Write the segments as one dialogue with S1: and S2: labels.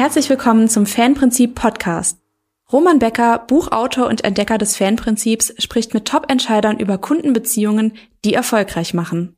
S1: Herzlich willkommen zum Fanprinzip Podcast. Roman Becker, Buchautor und Entdecker des Fanprinzips, spricht mit Top-Entscheidern über Kundenbeziehungen, die erfolgreich machen.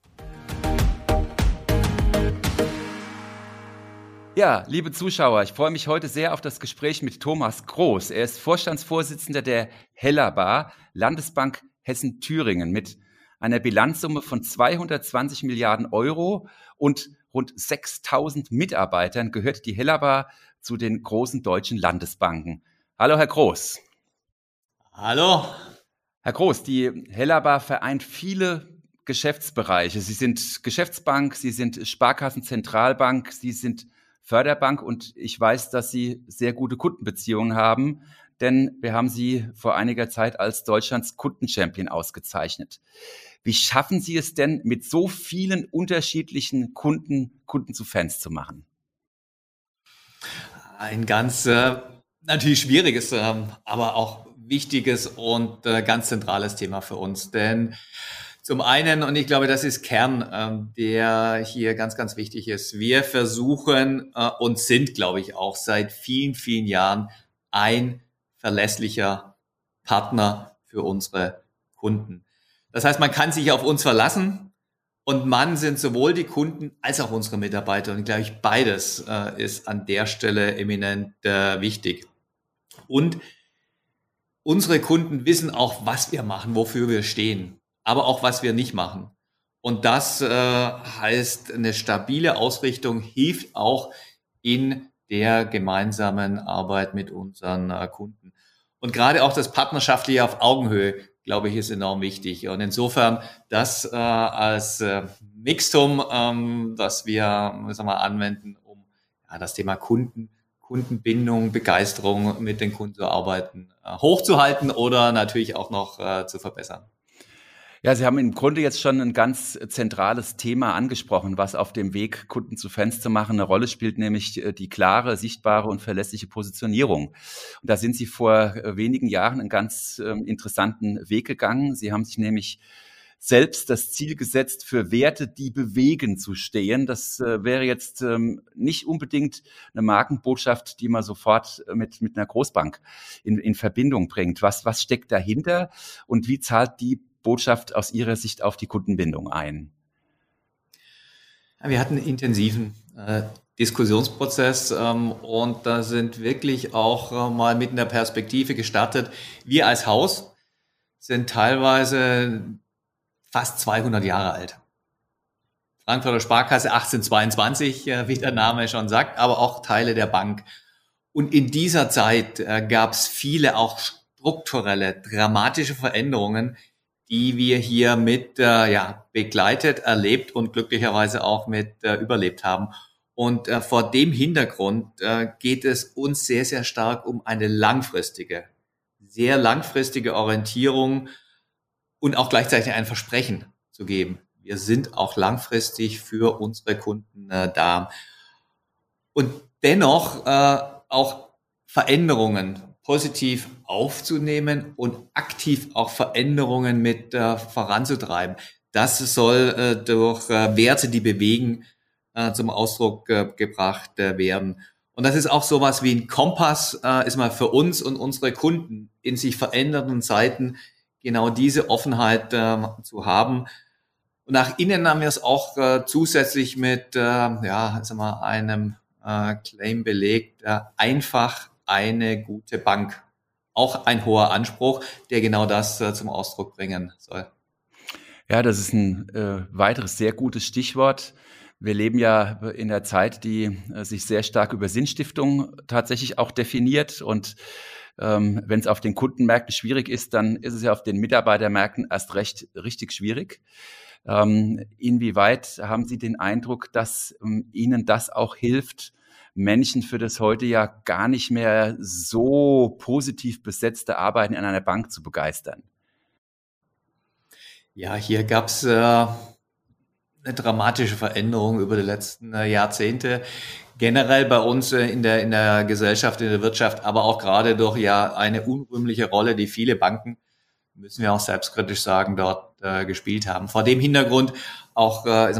S2: Ja, liebe Zuschauer, ich freue mich heute sehr auf das Gespräch mit Thomas Groß. Er ist Vorstandsvorsitzender der Hellerbar, Landesbank Hessen-Thüringen mit einer Bilanzsumme von 220 Milliarden Euro und rund 6000 Mitarbeitern gehört die Hellerbar zu den großen deutschen Landesbanken. Hallo, Herr Groß.
S3: Hallo.
S2: Herr Groß, die Hellerbar vereint viele Geschäftsbereiche. Sie sind Geschäftsbank, Sie sind Sparkassenzentralbank, Sie sind Förderbank und ich weiß, dass Sie sehr gute Kundenbeziehungen haben, denn wir haben Sie vor einiger Zeit als Deutschlands Kundenchampion ausgezeichnet. Wie schaffen Sie es denn, mit so vielen unterschiedlichen Kunden Kunden zu Fans zu machen?
S3: Ein ganz äh, natürlich schwieriges, äh, aber auch wichtiges und äh, ganz zentrales Thema für uns. Denn zum einen, und ich glaube, das ist Kern, ähm, der hier ganz, ganz wichtig ist. Wir versuchen äh, und sind, glaube ich, auch seit vielen, vielen Jahren ein verlässlicher Partner für unsere Kunden. Das heißt, man kann sich auf uns verlassen und man sind sowohl die Kunden als auch unsere Mitarbeiter. Und glaube ich, beides äh, ist an der Stelle eminent äh, wichtig. Und unsere Kunden wissen auch, was wir machen, wofür wir stehen, aber auch was wir nicht machen. Und das äh, heißt, eine stabile Ausrichtung hilft auch in der gemeinsamen Arbeit mit unseren äh, Kunden. Und gerade auch das Partnerschaftliche auf Augenhöhe glaube ich, ist enorm wichtig. Und insofern das äh, als äh, Mixtum, ähm, das wir sagen wir, anwenden, um ja, das Thema Kunden, Kundenbindung, Begeisterung mit den Kunden zu arbeiten, äh, hochzuhalten oder natürlich auch noch äh, zu verbessern.
S2: Ja, Sie haben im Grunde jetzt schon ein ganz zentrales Thema angesprochen, was auf dem Weg, Kunden zu Fans zu machen, eine Rolle spielt, nämlich äh, die klare, sichtbare und verlässliche Positionierung. Und da sind Sie vor äh, wenigen Jahren einen ganz ähm, interessanten Weg gegangen. Sie haben sich nämlich selbst das Ziel gesetzt, für Werte, die bewegen, zu stehen. Das äh, wäre jetzt ähm, nicht unbedingt eine Markenbotschaft, die man sofort mit, mit einer Großbank in, in Verbindung bringt. Was, was steckt dahinter und wie zahlt die Botschaft aus Ihrer Sicht auf die Kundenbindung ein?
S3: Wir hatten einen intensiven äh, Diskussionsprozess ähm, und da sind wirklich auch äh, mal mit einer Perspektive gestartet. Wir als Haus sind teilweise fast 200 Jahre alt. Frankfurter Sparkasse 1822, äh, wie der Name schon sagt, aber auch Teile der Bank. Und in dieser Zeit äh, gab es viele auch strukturelle, dramatische Veränderungen, die wir hier mit äh, ja, begleitet, erlebt und glücklicherweise auch mit äh, überlebt haben. Und äh, vor dem Hintergrund äh, geht es uns sehr, sehr stark um eine langfristige, sehr langfristige Orientierung und auch gleichzeitig ein Versprechen zu geben. Wir sind auch langfristig für unsere Kunden äh, da. Und dennoch äh, auch Veränderungen positiv aufzunehmen und aktiv auch Veränderungen mit äh, voranzutreiben. Das soll äh, durch äh, Werte, die bewegen, äh, zum Ausdruck äh, gebracht äh, werden. Und das ist auch sowas wie ein Kompass, ist mal für uns und unsere Kunden in sich verändernden Zeiten genau diese Offenheit äh, zu haben. Und nach innen haben wir es auch zusätzlich mit ja, sag mal, einem Claim belegt, einfach eine gute Bank. Auch ein hoher Anspruch, der genau das äh, zum Ausdruck bringen soll.
S2: Ja, das ist ein äh, weiteres sehr gutes Stichwort. Wir leben ja in der Zeit, die äh, sich sehr stark über Sinnstiftung tatsächlich auch definiert. Und ähm, wenn es auf den Kundenmärkten schwierig ist, dann ist es ja auf den Mitarbeitermärkten erst recht richtig schwierig. Ähm, inwieweit haben Sie den Eindruck, dass ähm, Ihnen das auch hilft, Menschen für das heute ja gar nicht mehr so positiv besetzte Arbeiten in einer Bank zu begeistern?
S3: Ja, hier gab es äh, eine dramatische Veränderung über die letzten äh, Jahrzehnte. Generell bei uns äh, in, der, in der Gesellschaft, in der Wirtschaft, aber auch gerade durch ja eine unrühmliche Rolle, die viele Banken, müssen wir auch selbstkritisch sagen, dort äh, gespielt haben. Vor dem Hintergrund auch, äh,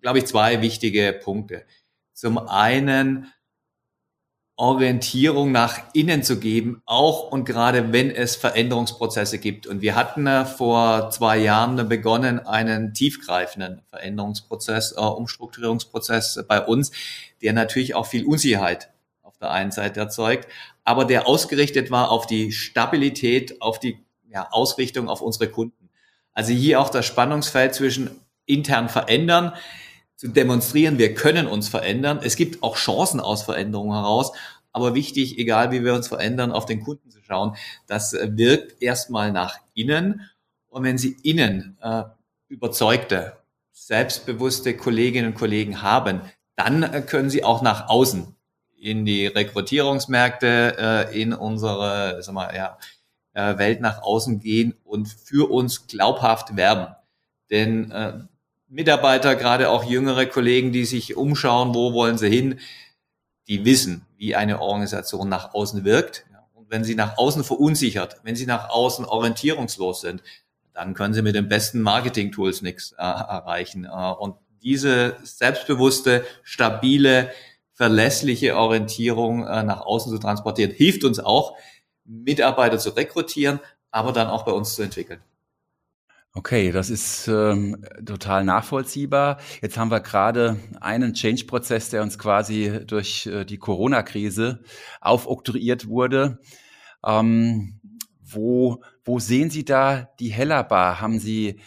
S3: glaube ich, zwei wichtige Punkte. Zum einen Orientierung nach innen zu geben, auch und gerade wenn es Veränderungsprozesse gibt. Und wir hatten äh, vor zwei Jahren begonnen, einen tiefgreifenden Veränderungsprozess, äh, Umstrukturierungsprozess bei uns, der natürlich auch viel Unsicherheit auf der einen Seite erzeugt, aber der ausgerichtet war auf die Stabilität, auf die ja, Ausrichtung auf unsere Kunden. Also hier auch das Spannungsfeld zwischen intern verändern, zu demonstrieren, wir können uns verändern. Es gibt auch Chancen aus Veränderungen heraus. Aber wichtig, egal wie wir uns verändern, auf den Kunden zu schauen, das äh, wirkt erstmal nach innen. Und wenn Sie innen äh, überzeugte, selbstbewusste Kolleginnen und Kollegen haben, dann äh, können Sie auch nach außen in die Rekrutierungsmärkte, äh, in unsere sag mal, ja, äh, Welt nach außen gehen und für uns glaubhaft werben. Denn äh, Mitarbeiter, gerade auch jüngere Kollegen, die sich umschauen, wo wollen sie hin, die wissen, wie eine Organisation nach außen wirkt. Und wenn sie nach außen verunsichert, wenn sie nach außen orientierungslos sind, dann können sie mit den besten Marketing-Tools nichts äh, erreichen. Äh, und diese selbstbewusste, stabile, verlässliche Orientierung äh, nach außen zu transportieren, hilft uns auch, Mitarbeiter zu rekrutieren, aber dann auch bei uns zu entwickeln.
S2: Okay, das ist ähm, total nachvollziehbar. Jetzt haben wir gerade einen Change-Prozess, der uns quasi durch äh, die Corona-Krise aufoktroyiert wurde. Ähm, wo, wo sehen Sie da die Hellerbar? Haben Sie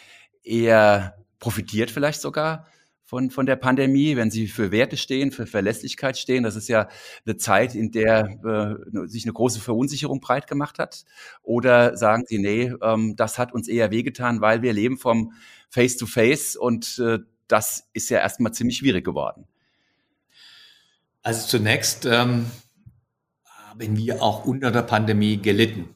S2: eher profitiert vielleicht sogar von, von der Pandemie, wenn Sie für Werte stehen, für Verlässlichkeit stehen. Das ist ja eine Zeit, in der äh, sich eine große Verunsicherung breit gemacht hat. Oder sagen Sie, nee, ähm, das hat uns eher wehgetan, weil wir leben vom Face-to-Face -face und äh, das ist ja erstmal ziemlich schwierig geworden.
S3: Also zunächst ähm, haben wir auch unter der Pandemie gelitten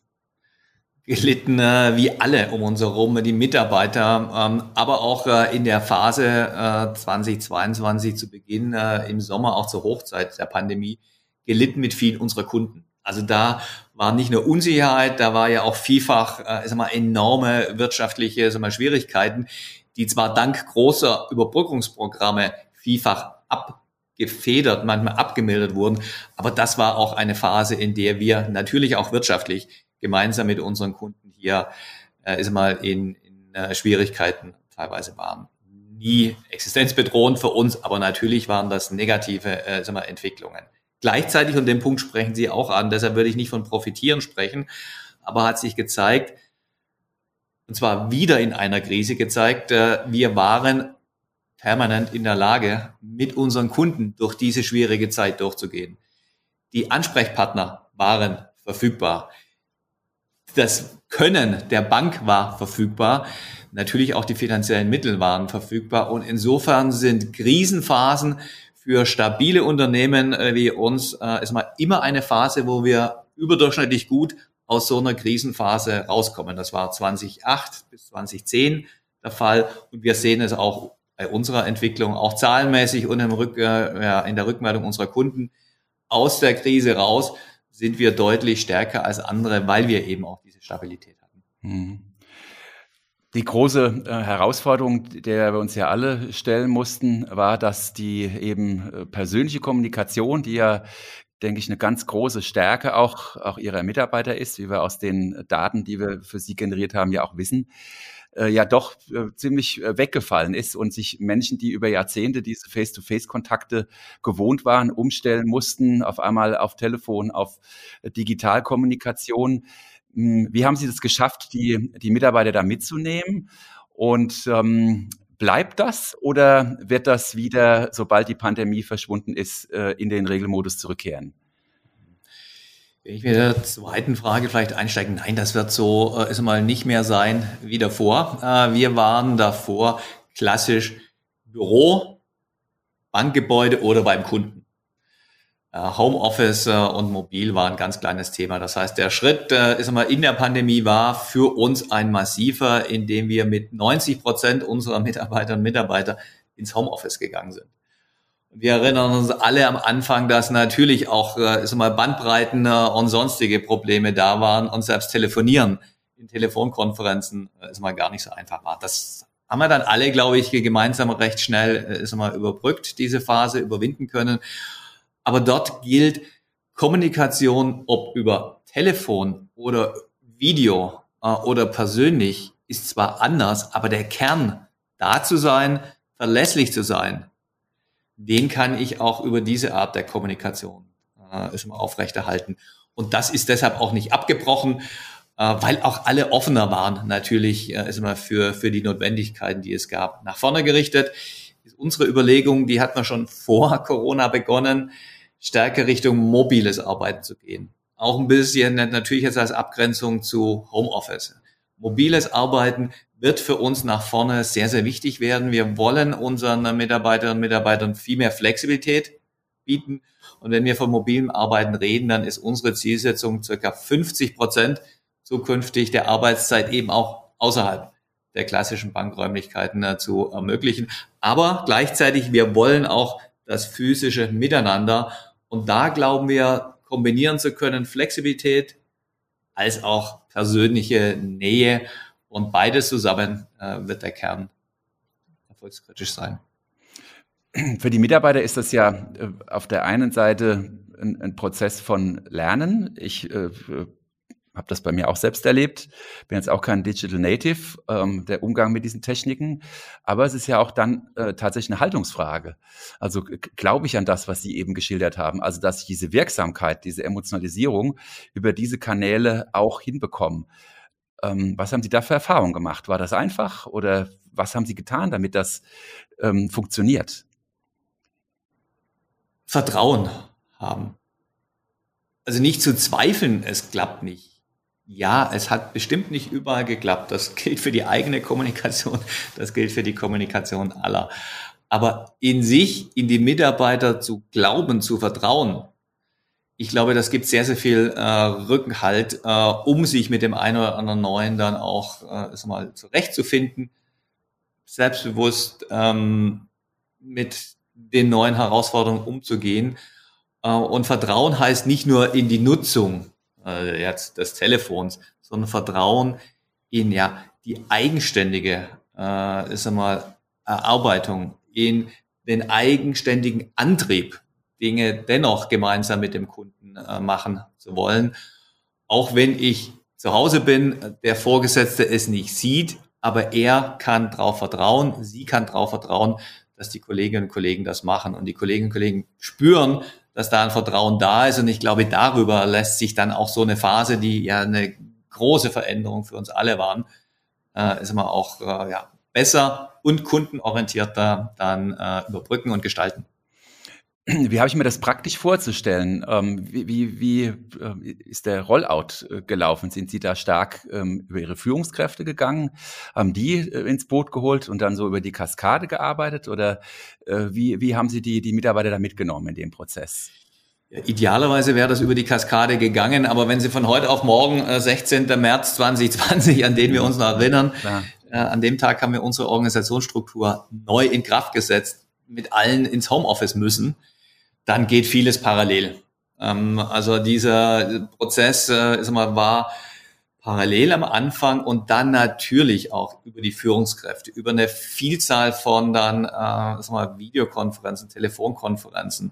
S3: gelitten, äh, wie alle um uns herum, die Mitarbeiter, ähm, aber auch äh, in der Phase äh, 2022 zu Beginn, äh, im Sommer, auch zur Hochzeit der Pandemie, gelitten mit vielen unserer Kunden. Also da war nicht nur Unsicherheit, da war ja auch vielfach äh, sag mal, enorme wirtschaftliche sag mal, Schwierigkeiten, die zwar dank großer Überbrückungsprogramme vielfach abgefedert, manchmal abgemildert wurden, aber das war auch eine Phase, in der wir natürlich auch wirtschaftlich gemeinsam mit unseren Kunden hier äh, ist mal in, in äh, Schwierigkeiten teilweise waren. Nie existenzbedrohend für uns, aber natürlich waren das negative äh, sagen wir, Entwicklungen. Gleichzeitig, und den Punkt sprechen Sie auch an, deshalb würde ich nicht von Profitieren sprechen, aber hat sich gezeigt, und zwar wieder in einer Krise gezeigt, äh, wir waren permanent in der Lage, mit unseren Kunden durch diese schwierige Zeit durchzugehen. Die Ansprechpartner waren verfügbar das Können der Bank war verfügbar. Natürlich auch die finanziellen Mittel waren verfügbar. Und insofern sind Krisenphasen für stabile Unternehmen äh, wie uns äh, ist mal immer eine Phase, wo wir überdurchschnittlich gut aus so einer Krisenphase rauskommen. Das war 2008 bis 2010 der Fall. Und wir sehen es auch bei unserer Entwicklung, auch zahlenmäßig und im Rück, äh, ja, in der Rückmeldung unserer Kunden aus der Krise raus sind wir deutlich stärker als andere, weil wir eben auch diese Stabilität hatten. Mhm.
S2: Die große äh, Herausforderung, der wir uns ja alle stellen mussten, war, dass die eben äh, persönliche Kommunikation, die ja, denke ich, eine ganz große Stärke auch, auch ihrer Mitarbeiter ist, wie wir aus den Daten, die wir für sie generiert haben, ja auch wissen, äh, ja doch äh, ziemlich äh, weggefallen ist und sich Menschen, die über Jahrzehnte diese Face-to-Face-Kontakte gewohnt waren, umstellen mussten, auf einmal auf Telefon, auf äh, Digitalkommunikation. Hm, wie haben Sie das geschafft, die, die Mitarbeiter da mitzunehmen? Und ähm, bleibt das oder wird das wieder, sobald die Pandemie verschwunden ist, äh, in den Regelmodus zurückkehren?
S3: Wenn ich mit der zweiten Frage vielleicht einsteigen, nein, das wird so äh, ist mal nicht mehr sein wie davor. Äh, wir waren davor klassisch Büro, Bankgebäude oder beim Kunden. Äh, Homeoffice und mobil war ein ganz kleines Thema. Das heißt, der Schritt ist mal in der Pandemie war für uns ein massiver, indem wir mit 90 Prozent unserer Mitarbeiterinnen und Mitarbeiter ins Homeoffice gegangen sind. Wir erinnern uns alle am Anfang, dass natürlich auch äh, ist mal Bandbreiten äh, und sonstige Probleme da waren und selbst telefonieren in Telefonkonferenzen äh, ist mal gar nicht so einfach war. Das haben wir dann alle, glaube ich, gemeinsam recht schnell äh, ist mal überbrückt, diese Phase überwinden können. Aber dort gilt, Kommunikation, ob über Telefon oder Video äh, oder persönlich, ist zwar anders, aber der Kern, da zu sein, verlässlich zu sein, den kann ich auch über diese Art der Kommunikation äh, aufrechterhalten. Und das ist deshalb auch nicht abgebrochen, äh, weil auch alle offener waren, natürlich äh, ist immer für, für die Notwendigkeiten, die es gab. Nach vorne gerichtet unsere Überlegung, die hat man schon vor Corona begonnen, stärker Richtung mobiles Arbeiten zu gehen. Auch ein bisschen natürlich jetzt als Abgrenzung zu Homeoffice. Mobiles Arbeiten wird für uns nach vorne sehr, sehr wichtig werden. Wir wollen unseren Mitarbeiterinnen und Mitarbeitern viel mehr Flexibilität bieten. Und wenn wir von mobilem Arbeiten reden, dann ist unsere Zielsetzung circa 50 Prozent zukünftig der Arbeitszeit eben auch außerhalb der klassischen Bankräumlichkeiten äh, zu ermöglichen. Aber gleichzeitig, wir wollen auch das physische Miteinander. Und da glauben wir, kombinieren zu können, Flexibilität als auch persönliche Nähe. Und beides zusammen äh, wird der Kern erfolgskritisch sein.
S2: Für die Mitarbeiter ist das ja äh, auf der einen Seite ein, ein Prozess von Lernen. Ich äh, habe das bei mir auch selbst erlebt. Bin jetzt auch kein Digital Native, ähm, der Umgang mit diesen Techniken. Aber es ist ja auch dann äh, tatsächlich eine Haltungsfrage. Also glaube ich an das, was Sie eben geschildert haben. Also dass ich diese Wirksamkeit, diese Emotionalisierung über diese Kanäle auch hinbekomme. Ähm, was haben Sie da für Erfahrungen gemacht? War das einfach oder was haben Sie getan, damit das ähm, funktioniert?
S3: Vertrauen haben. Also nicht zu zweifeln, es klappt nicht. Ja, es hat bestimmt nicht überall geklappt. Das gilt für die eigene Kommunikation, das gilt für die Kommunikation aller. Aber in sich, in die Mitarbeiter zu glauben, zu vertrauen, ich glaube, das gibt sehr, sehr viel äh, Rückenhalt, äh, um sich mit dem einen oder anderen Neuen dann auch äh, mal, zurechtzufinden, selbstbewusst ähm, mit den neuen Herausforderungen umzugehen. Äh, und Vertrauen heißt nicht nur in die Nutzung äh, des Telefons, sondern Vertrauen in ja die eigenständige äh, ist einmal Erarbeitung, in den eigenständigen Antrieb, Dinge dennoch gemeinsam mit dem Kunden äh, machen zu wollen. Auch wenn ich zu Hause bin, der Vorgesetzte es nicht sieht, aber er kann darauf vertrauen, sie kann darauf vertrauen, dass die Kolleginnen und Kollegen das machen. Und die Kolleginnen und Kollegen spüren, dass da ein Vertrauen da ist. Und ich glaube, darüber lässt sich dann auch so eine Phase, die ja eine große Veränderung für uns alle waren, äh, ist immer auch äh, ja, besser und kundenorientierter dann äh, überbrücken und gestalten.
S2: Wie habe ich mir das praktisch vorzustellen? Ähm, wie, wie, wie äh, ist der Rollout äh, gelaufen? Sind Sie da stark ähm, über Ihre Führungskräfte gegangen? Haben die äh, ins Boot geholt und dann so über die Kaskade gearbeitet? Oder wie, wie haben Sie die, die Mitarbeiter da mitgenommen in dem Prozess?
S3: Idealerweise wäre das über die Kaskade gegangen, aber wenn Sie von heute auf morgen, 16. März 2020, an den wir uns noch erinnern, ja. an dem Tag haben wir unsere Organisationsstruktur neu in Kraft gesetzt, mit allen ins Homeoffice müssen dann geht vieles parallel. Ähm, also dieser Prozess äh, ist mal, war parallel am Anfang und dann natürlich auch über die Führungskräfte, über eine Vielzahl von dann äh, sag mal, Videokonferenzen, Telefonkonferenzen,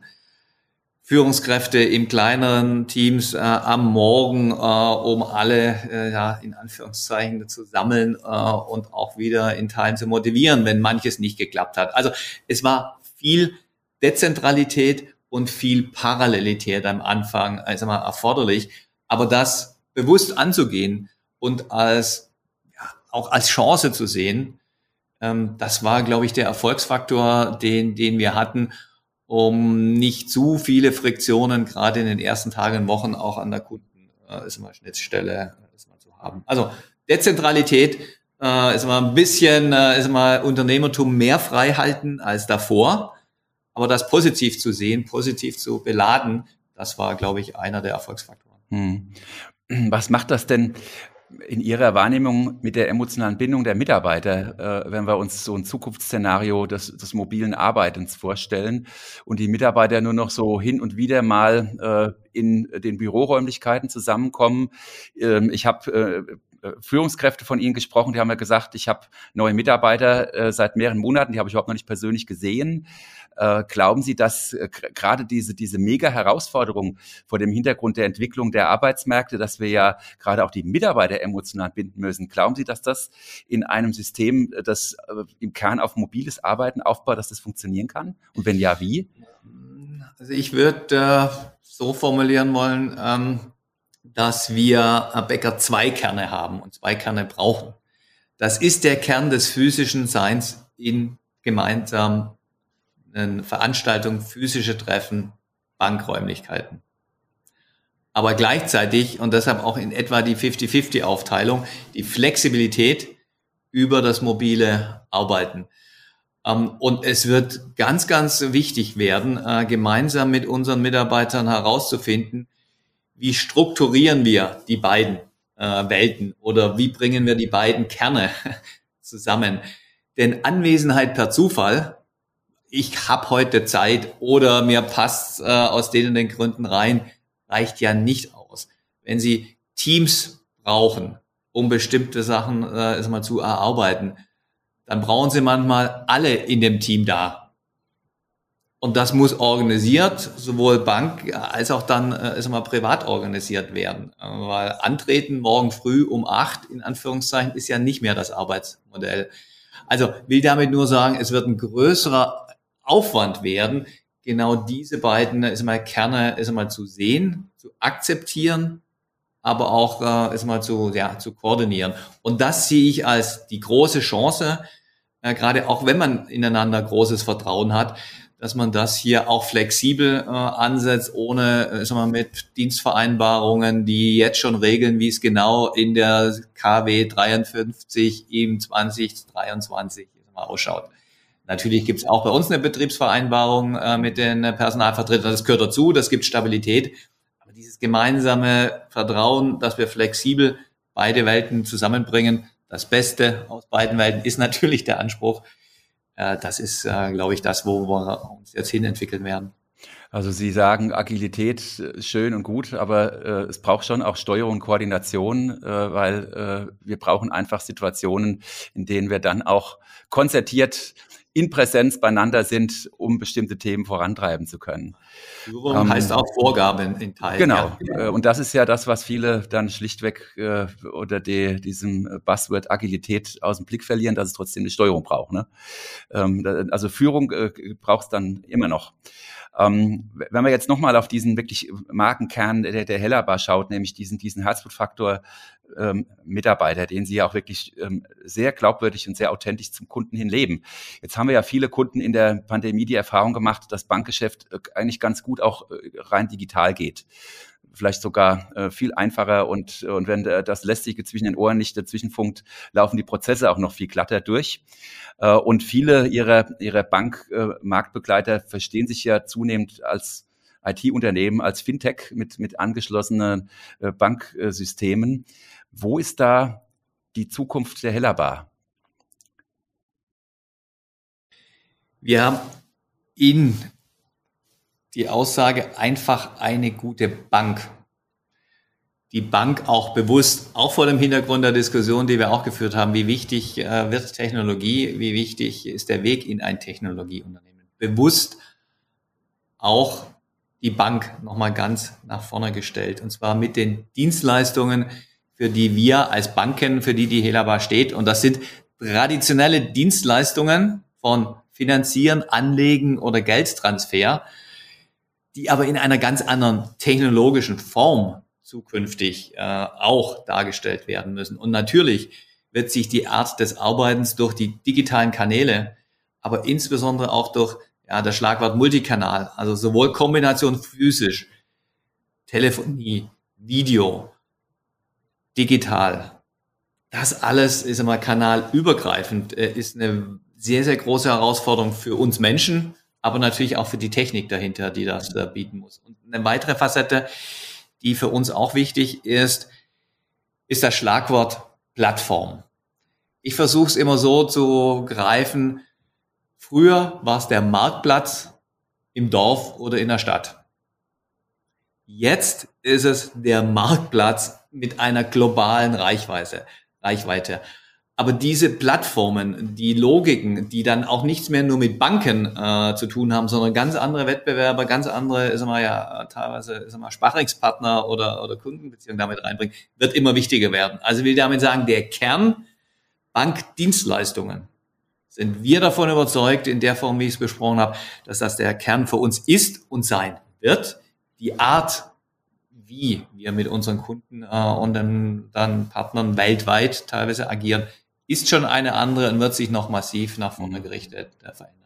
S3: Führungskräfte in kleineren Teams äh, am Morgen, äh, um alle äh, ja, in Anführungszeichen zu sammeln äh, und auch wieder in Teilen zu motivieren, wenn manches nicht geklappt hat. Also es war viel Dezentralität und viel Parallelität am Anfang also mal erforderlich. Aber das bewusst anzugehen und als ja, auch als Chance zu sehen, ähm, das war, glaube ich, der Erfolgsfaktor, den, den wir hatten, um nicht zu viele Friktionen gerade in den ersten Tagen und Wochen auch an der Kunden äh, ist mal Schnittstelle äh, ist mal zu haben. Also Dezentralität äh, ist mal ein bisschen äh, ist mal Unternehmertum mehr frei halten als davor aber das positiv zu sehen, positiv zu beladen, das war, glaube ich, einer der Erfolgsfaktoren. Hm.
S2: Was macht das denn in Ihrer Wahrnehmung mit der emotionalen Bindung der Mitarbeiter, äh, wenn wir uns so ein Zukunftsszenario des, des mobilen Arbeitens vorstellen und die Mitarbeiter nur noch so hin und wieder mal äh, in den Büroräumlichkeiten zusammenkommen? Ähm, ich habe äh, Führungskräfte von Ihnen gesprochen, die haben ja gesagt, ich habe neue Mitarbeiter äh, seit mehreren Monaten, die habe ich überhaupt noch nicht persönlich gesehen. Äh, glauben Sie, dass äh, gerade diese, diese mega Herausforderung vor dem Hintergrund der Entwicklung der Arbeitsmärkte, dass wir ja gerade auch die Mitarbeiter emotional binden müssen, glauben Sie, dass das in einem System, das äh, im Kern auf mobiles Arbeiten aufbaut, dass das funktionieren kann? Und wenn ja, wie?
S3: Also ich würde äh, so formulieren wollen, ähm, dass wir äh, Bäcker zwei Kerne haben und zwei Kerne brauchen. Das ist der Kern des physischen Seins in gemeinsam Veranstaltungen, physische Treffen, Bankräumlichkeiten. Aber gleichzeitig, und deshalb auch in etwa die 50-50-Aufteilung, die Flexibilität über das mobile Arbeiten. Ähm, und es wird ganz, ganz wichtig werden, äh, gemeinsam mit unseren Mitarbeitern herauszufinden, wie strukturieren wir die beiden äh, Welten oder wie bringen wir die beiden Kerne zusammen. Denn Anwesenheit per Zufall ich habe heute Zeit oder mir passt äh, aus den und den Gründen rein, reicht ja nicht aus. Wenn Sie Teams brauchen, um bestimmte Sachen äh, mal zu erarbeiten, dann brauchen Sie manchmal alle in dem Team da. Und das muss organisiert, sowohl Bank als auch dann äh, mal privat organisiert werden. Äh, weil antreten morgen früh um acht, in Anführungszeichen, ist ja nicht mehr das Arbeitsmodell. Also will damit nur sagen, es wird ein größerer Aufwand werden, genau diese beiden ist mal Kerne ist mal zu sehen, zu akzeptieren, aber auch äh, ist mal zu ja zu koordinieren. Und das sehe ich als die große Chance, äh, gerade auch wenn man ineinander großes Vertrauen hat, dass man das hier auch flexibel äh, ansetzt, ohne äh, sagen wir, mit Dienstvereinbarungen, die jetzt schon regeln, wie es genau in der KW 53 im 2023 ausschaut. Natürlich gibt es auch bei uns eine Betriebsvereinbarung äh, mit den Personalvertretern. Das gehört dazu, das gibt Stabilität. Aber dieses gemeinsame Vertrauen, dass wir flexibel beide Welten zusammenbringen, das Beste aus beiden Welten ist natürlich der Anspruch. Äh, das ist, äh, glaube ich, das, wo wir uns jetzt hin entwickeln werden.
S2: Also Sie sagen Agilität schön und gut, aber äh, es braucht schon auch Steuerung und Koordination, äh, weil äh, wir brauchen einfach Situationen, in denen wir dann auch konzertiert in Präsenz beieinander sind, um bestimmte Themen vorantreiben zu können.
S3: Führung ähm, heißt auch Vorgaben in Teilen.
S2: Genau. Ja. Äh, und das ist ja das, was viele dann schlichtweg äh, unter die, diesem Buzzword Agilität aus dem Blick verlieren, dass es trotzdem eine Steuerung braucht. Ne? Ähm, also Führung äh, braucht es dann immer noch. Ähm, wenn man jetzt nochmal auf diesen wirklich Markenkern der, der Hellerbar schaut, nämlich diesen, diesen Herzblutfaktor ähm, Mitarbeiter, den sie ja auch wirklich ähm, sehr glaubwürdig und sehr authentisch zum Kunden hin leben. Jetzt haben wir ja viele Kunden in der Pandemie die Erfahrung gemacht, dass Bankgeschäft äh, eigentlich ganz gut auch äh, rein digital geht vielleicht sogar äh, viel einfacher und, und wenn äh, das Lästige zwischen den Ohren nicht dazwischenfunkt, laufen die Prozesse auch noch viel glatter durch. Äh, und viele ihrer, ihrer Bankmarktbegleiter äh, verstehen sich ja zunehmend als IT-Unternehmen, als Fintech mit, mit angeschlossenen Banksystemen. Wo ist da die Zukunft der Hellerbar?
S3: Wir haben in die Aussage einfach eine gute Bank. Die Bank auch bewusst, auch vor dem Hintergrund der Diskussion, die wir auch geführt haben, wie wichtig äh, wird Technologie, wie wichtig ist der Weg in ein Technologieunternehmen. Bewusst auch die Bank nochmal ganz nach vorne gestellt. Und zwar mit den Dienstleistungen, für die wir als Banken, für die die Helaba steht. Und das sind traditionelle Dienstleistungen von Finanzieren, Anlegen oder Geldtransfer, die aber in einer ganz anderen technologischen Form zukünftig äh, auch dargestellt werden müssen. Und natürlich wird sich die Art des Arbeitens durch die digitalen Kanäle, aber insbesondere auch durch ja, das Schlagwort Multikanal, also sowohl Kombination physisch, Telefonie, Video, digital. Das alles ist immer kanalübergreifend, äh, ist eine sehr, sehr große Herausforderung für uns Menschen, aber natürlich auch für die Technik dahinter, die das äh, bieten muss. Und eine weitere Facette, die für uns auch wichtig ist, ist das Schlagwort Plattform. Ich versuche es immer so zu greifen. Früher war es der Marktplatz im Dorf oder in der Stadt. Jetzt ist es der Marktplatz mit einer globalen Reichweite. Reichweite. Aber diese Plattformen, die Logiken, die dann auch nichts mehr nur mit Banken äh, zu tun haben, sondern ganz andere Wettbewerber, ganz andere, sagen wir ja, teilweise sagen wir, Sparringspartner oder, oder Kundenbeziehungen damit reinbringen, wird immer wichtiger werden. Also ich will damit sagen, der Kern Bankdienstleistungen sind wir davon überzeugt, in der Form, wie ich es besprochen habe, dass das der Kern für uns ist und sein wird. Die Art, wie wir mit unseren Kunden äh, und dann, dann Partnern weltweit teilweise agieren, ist schon eine andere und wird sich noch massiv nach vorne mhm. gerichtet äh, verändern.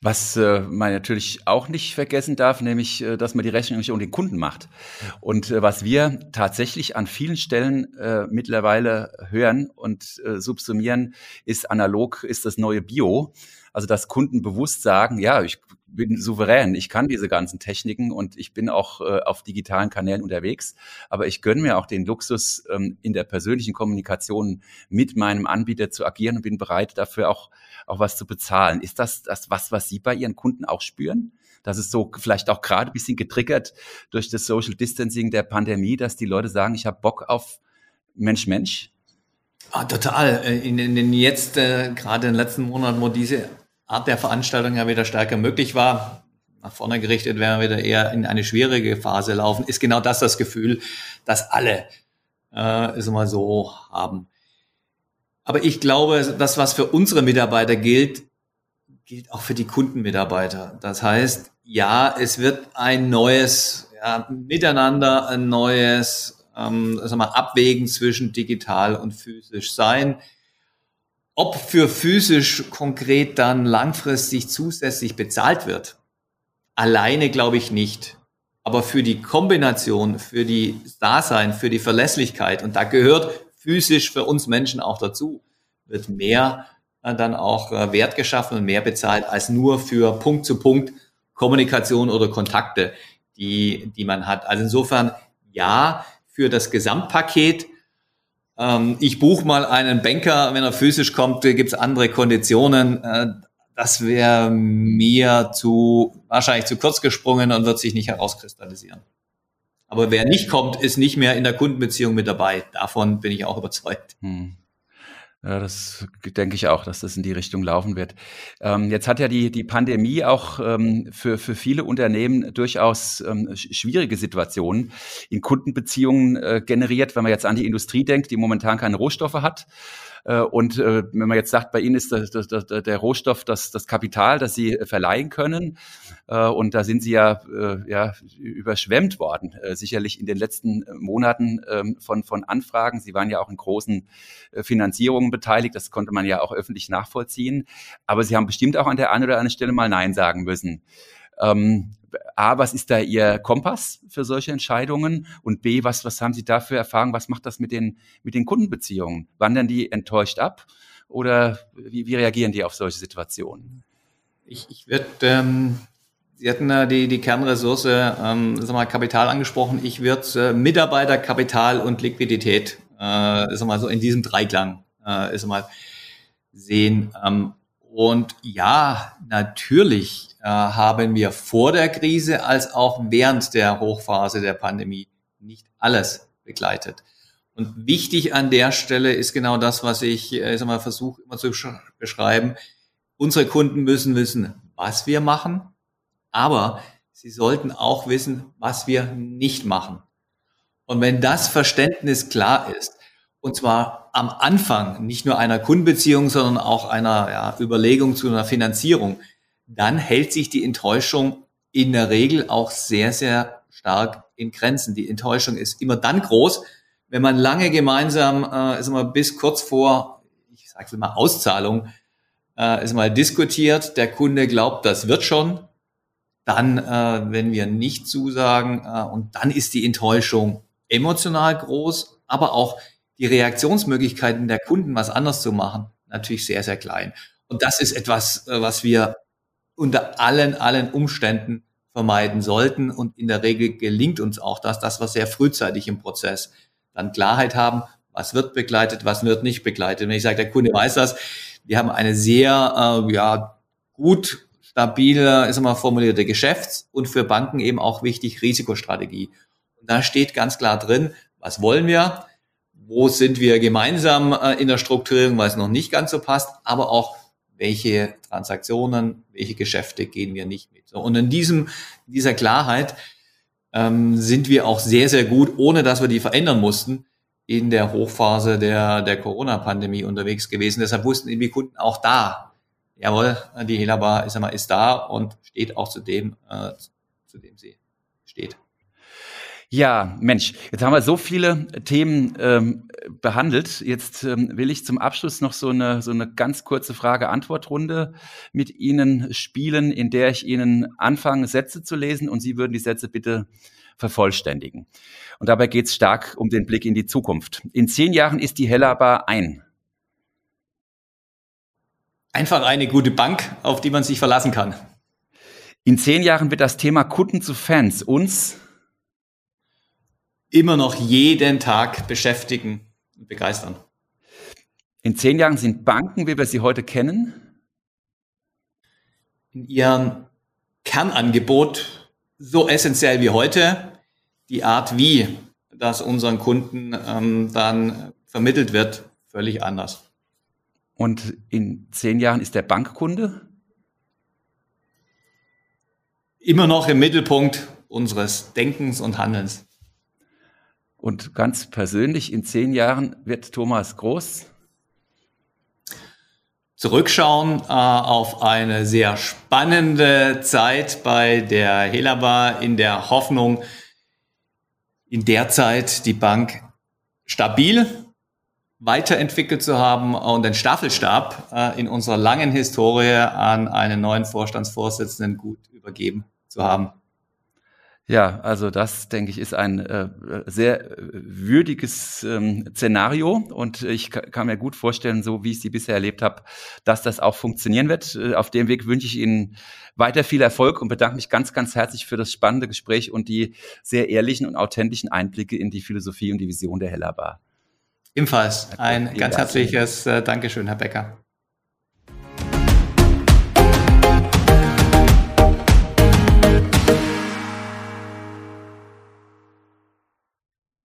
S2: Was äh, man natürlich auch nicht vergessen darf, nämlich, äh, dass man die Rechnung nicht um den Kunden macht. Und äh, was wir tatsächlich an vielen Stellen äh, mittlerweile hören und äh, subsumieren, ist analog, ist das neue Bio. Also dass Kunden bewusst sagen, ja, ich bin souverän, ich kann diese ganzen Techniken und ich bin auch äh, auf digitalen Kanälen unterwegs, aber ich gönne mir auch den Luxus, ähm, in der persönlichen Kommunikation mit meinem Anbieter zu agieren und bin bereit, dafür auch, auch was zu bezahlen. Ist das, das was, was Sie bei Ihren Kunden auch spüren? Das ist so vielleicht auch gerade ein bisschen getriggert durch das Social Distancing der Pandemie, dass die Leute sagen, ich habe Bock auf Mensch-Mensch?
S3: Ah, total. Äh, in den jetzt, äh, gerade in den letzten Monaten, wo diese Art der Veranstaltung ja wieder stärker möglich war, nach vorne gerichtet werden wir wieder eher in eine schwierige Phase laufen, ist genau das das Gefühl, dass alle äh, es mal so haben. Aber ich glaube, das, was für unsere Mitarbeiter gilt, gilt auch für die Kundenmitarbeiter. Das heißt, ja, es wird ein neues ja, Miteinander, ein neues ähm, sagen wir, Abwägen zwischen digital und physisch sein. Ob für physisch konkret dann langfristig zusätzlich bezahlt wird, alleine glaube ich nicht. Aber für die Kombination, für die Dasein, für die Verlässlichkeit, und da gehört physisch für uns Menschen auch dazu, wird mehr äh, dann auch äh, Wert geschaffen und mehr bezahlt als nur für Punkt zu Punkt Kommunikation oder Kontakte, die, die man hat. Also insofern ja, für das Gesamtpaket ähm, ich buche mal einen Banker, wenn er physisch kommt, gibt es andere Konditionen. Äh, das wäre mir zu wahrscheinlich zu kurz gesprungen und wird sich nicht herauskristallisieren. Aber wer nicht kommt, ist nicht mehr in der Kundenbeziehung mit dabei. Davon bin ich auch überzeugt. Hm.
S2: Ja, das denke ich auch, dass das in die Richtung laufen wird. Ähm, jetzt hat ja die, die Pandemie auch ähm, für, für viele Unternehmen durchaus ähm, schwierige Situationen in Kundenbeziehungen äh, generiert, wenn man jetzt an die Industrie denkt, die momentan keine Rohstoffe hat. Äh, und äh, wenn man jetzt sagt, bei Ihnen ist das, das, das, der Rohstoff das, das Kapital, das Sie verleihen können. Äh, und da sind Sie ja, ja überschwemmt worden, sicherlich in den letzten Monaten ähm, von, von Anfragen. Sie waren ja auch in großen Finanzierungen beteiligt. Das konnte man ja auch öffentlich nachvollziehen. Aber Sie haben bestimmt auch an der einen oder anderen Stelle mal Nein sagen müssen. Ähm, A, was ist da Ihr Kompass für solche Entscheidungen? Und B, was, was haben Sie da für Erfahrungen? Was macht das mit den, mit den Kundenbeziehungen? Wandern die enttäuscht ab? Oder wie, wie reagieren die auf solche Situationen?
S3: Ich, ich würde, ähm, Sie hatten äh, die, die Kernressource, ähm, sag mal, Kapital angesprochen. Ich würde äh, Mitarbeiter, Kapital und Liquidität, äh, sag mal, so in diesem Dreiklang, äh, sag mal, sehen. Ähm, und ja, natürlich haben wir vor der Krise als auch während der Hochphase der Pandemie nicht alles begleitet. Und wichtig an der Stelle ist genau das, was ich, äh, ich sag mal, versuche immer zu beschreiben. Unsere Kunden müssen wissen, was wir machen, aber sie sollten auch wissen, was wir nicht machen. Und wenn das Verständnis klar ist, und zwar am Anfang nicht nur einer Kundenbeziehung, sondern auch einer ja, Überlegung zu einer Finanzierung, dann hält sich die Enttäuschung in der Regel auch sehr, sehr stark in Grenzen. Die Enttäuschung ist immer dann groß, wenn man lange gemeinsam, äh, ist mal bis kurz vor, ich sage mal Auszahlung, äh, ist mal diskutiert. Der Kunde glaubt, das wird schon. Dann, äh, wenn wir nicht zusagen, äh, und dann ist die Enttäuschung emotional groß, aber auch die Reaktionsmöglichkeiten der Kunden, was anders zu machen, natürlich sehr, sehr klein. Und das ist etwas, äh, was wir unter allen, allen Umständen vermeiden sollten. Und in der Regel gelingt uns auch das, dass wir sehr frühzeitig im Prozess dann Klarheit haben, was wird begleitet, was wird nicht begleitet. Wenn ich sage, der Kunde weiß das, wir haben eine sehr äh, ja, gut stabile, ist immer formulierte Geschäfts- und für Banken eben auch wichtig Risikostrategie. Und da steht ganz klar drin, was wollen wir, wo sind wir gemeinsam äh, in der Strukturierung, weil es noch nicht ganz so passt, aber auch welche Transaktionen, welche Geschäfte gehen wir nicht mit. Und in diesem, dieser Klarheit ähm, sind wir auch sehr, sehr gut, ohne dass wir die verändern mussten, in der Hochphase der, der Corona-Pandemie unterwegs gewesen. Deshalb wussten die Kunden auch da, jawohl, die Helabar ist, ist da und steht auch zu dem, äh, zu dem sie steht.
S2: Ja, Mensch, jetzt haben wir so viele Themen ähm, behandelt. Jetzt ähm, will ich zum Abschluss noch so eine, so eine ganz kurze Frage-Antwort-Runde mit Ihnen spielen, in der ich Ihnen anfange, Sätze zu lesen und Sie würden die Sätze bitte vervollständigen. Und dabei geht es stark um den Blick in die Zukunft. In zehn Jahren ist die Hellerbar ein.
S3: Einfach eine gute Bank, auf die man sich verlassen kann.
S2: In zehn Jahren wird das Thema Kunden zu Fans uns
S3: immer noch jeden Tag beschäftigen und begeistern.
S2: In zehn Jahren sind Banken, wie wir sie heute kennen,
S3: in ihrem Kernangebot so essentiell wie heute. Die Art, wie das unseren Kunden ähm, dann vermittelt wird, völlig anders.
S2: Und in zehn Jahren ist der Bankkunde?
S3: Immer noch im Mittelpunkt unseres Denkens und Handelns.
S2: Und ganz persönlich, in zehn Jahren wird Thomas Groß
S3: zurückschauen äh, auf eine sehr spannende Zeit bei der Helaba in der Hoffnung, in der Zeit die Bank stabil weiterentwickelt zu haben und den Staffelstab äh, in unserer langen Historie an einen neuen Vorstandsvorsitzenden gut übergeben zu haben.
S2: Ja, also das, denke ich, ist ein äh, sehr äh, würdiges ähm, Szenario und ich kann mir gut vorstellen, so wie ich Sie bisher erlebt habe, dass das auch funktionieren wird. Äh, auf dem Weg wünsche ich Ihnen weiter viel Erfolg und bedanke mich ganz, ganz herzlich für das spannende Gespräch und die sehr ehrlichen und authentischen Einblicke in die Philosophie und die Vision der Heller Bar.
S3: Ebenfalls ein ganz herzliches äh, Dankeschön, Herr Becker.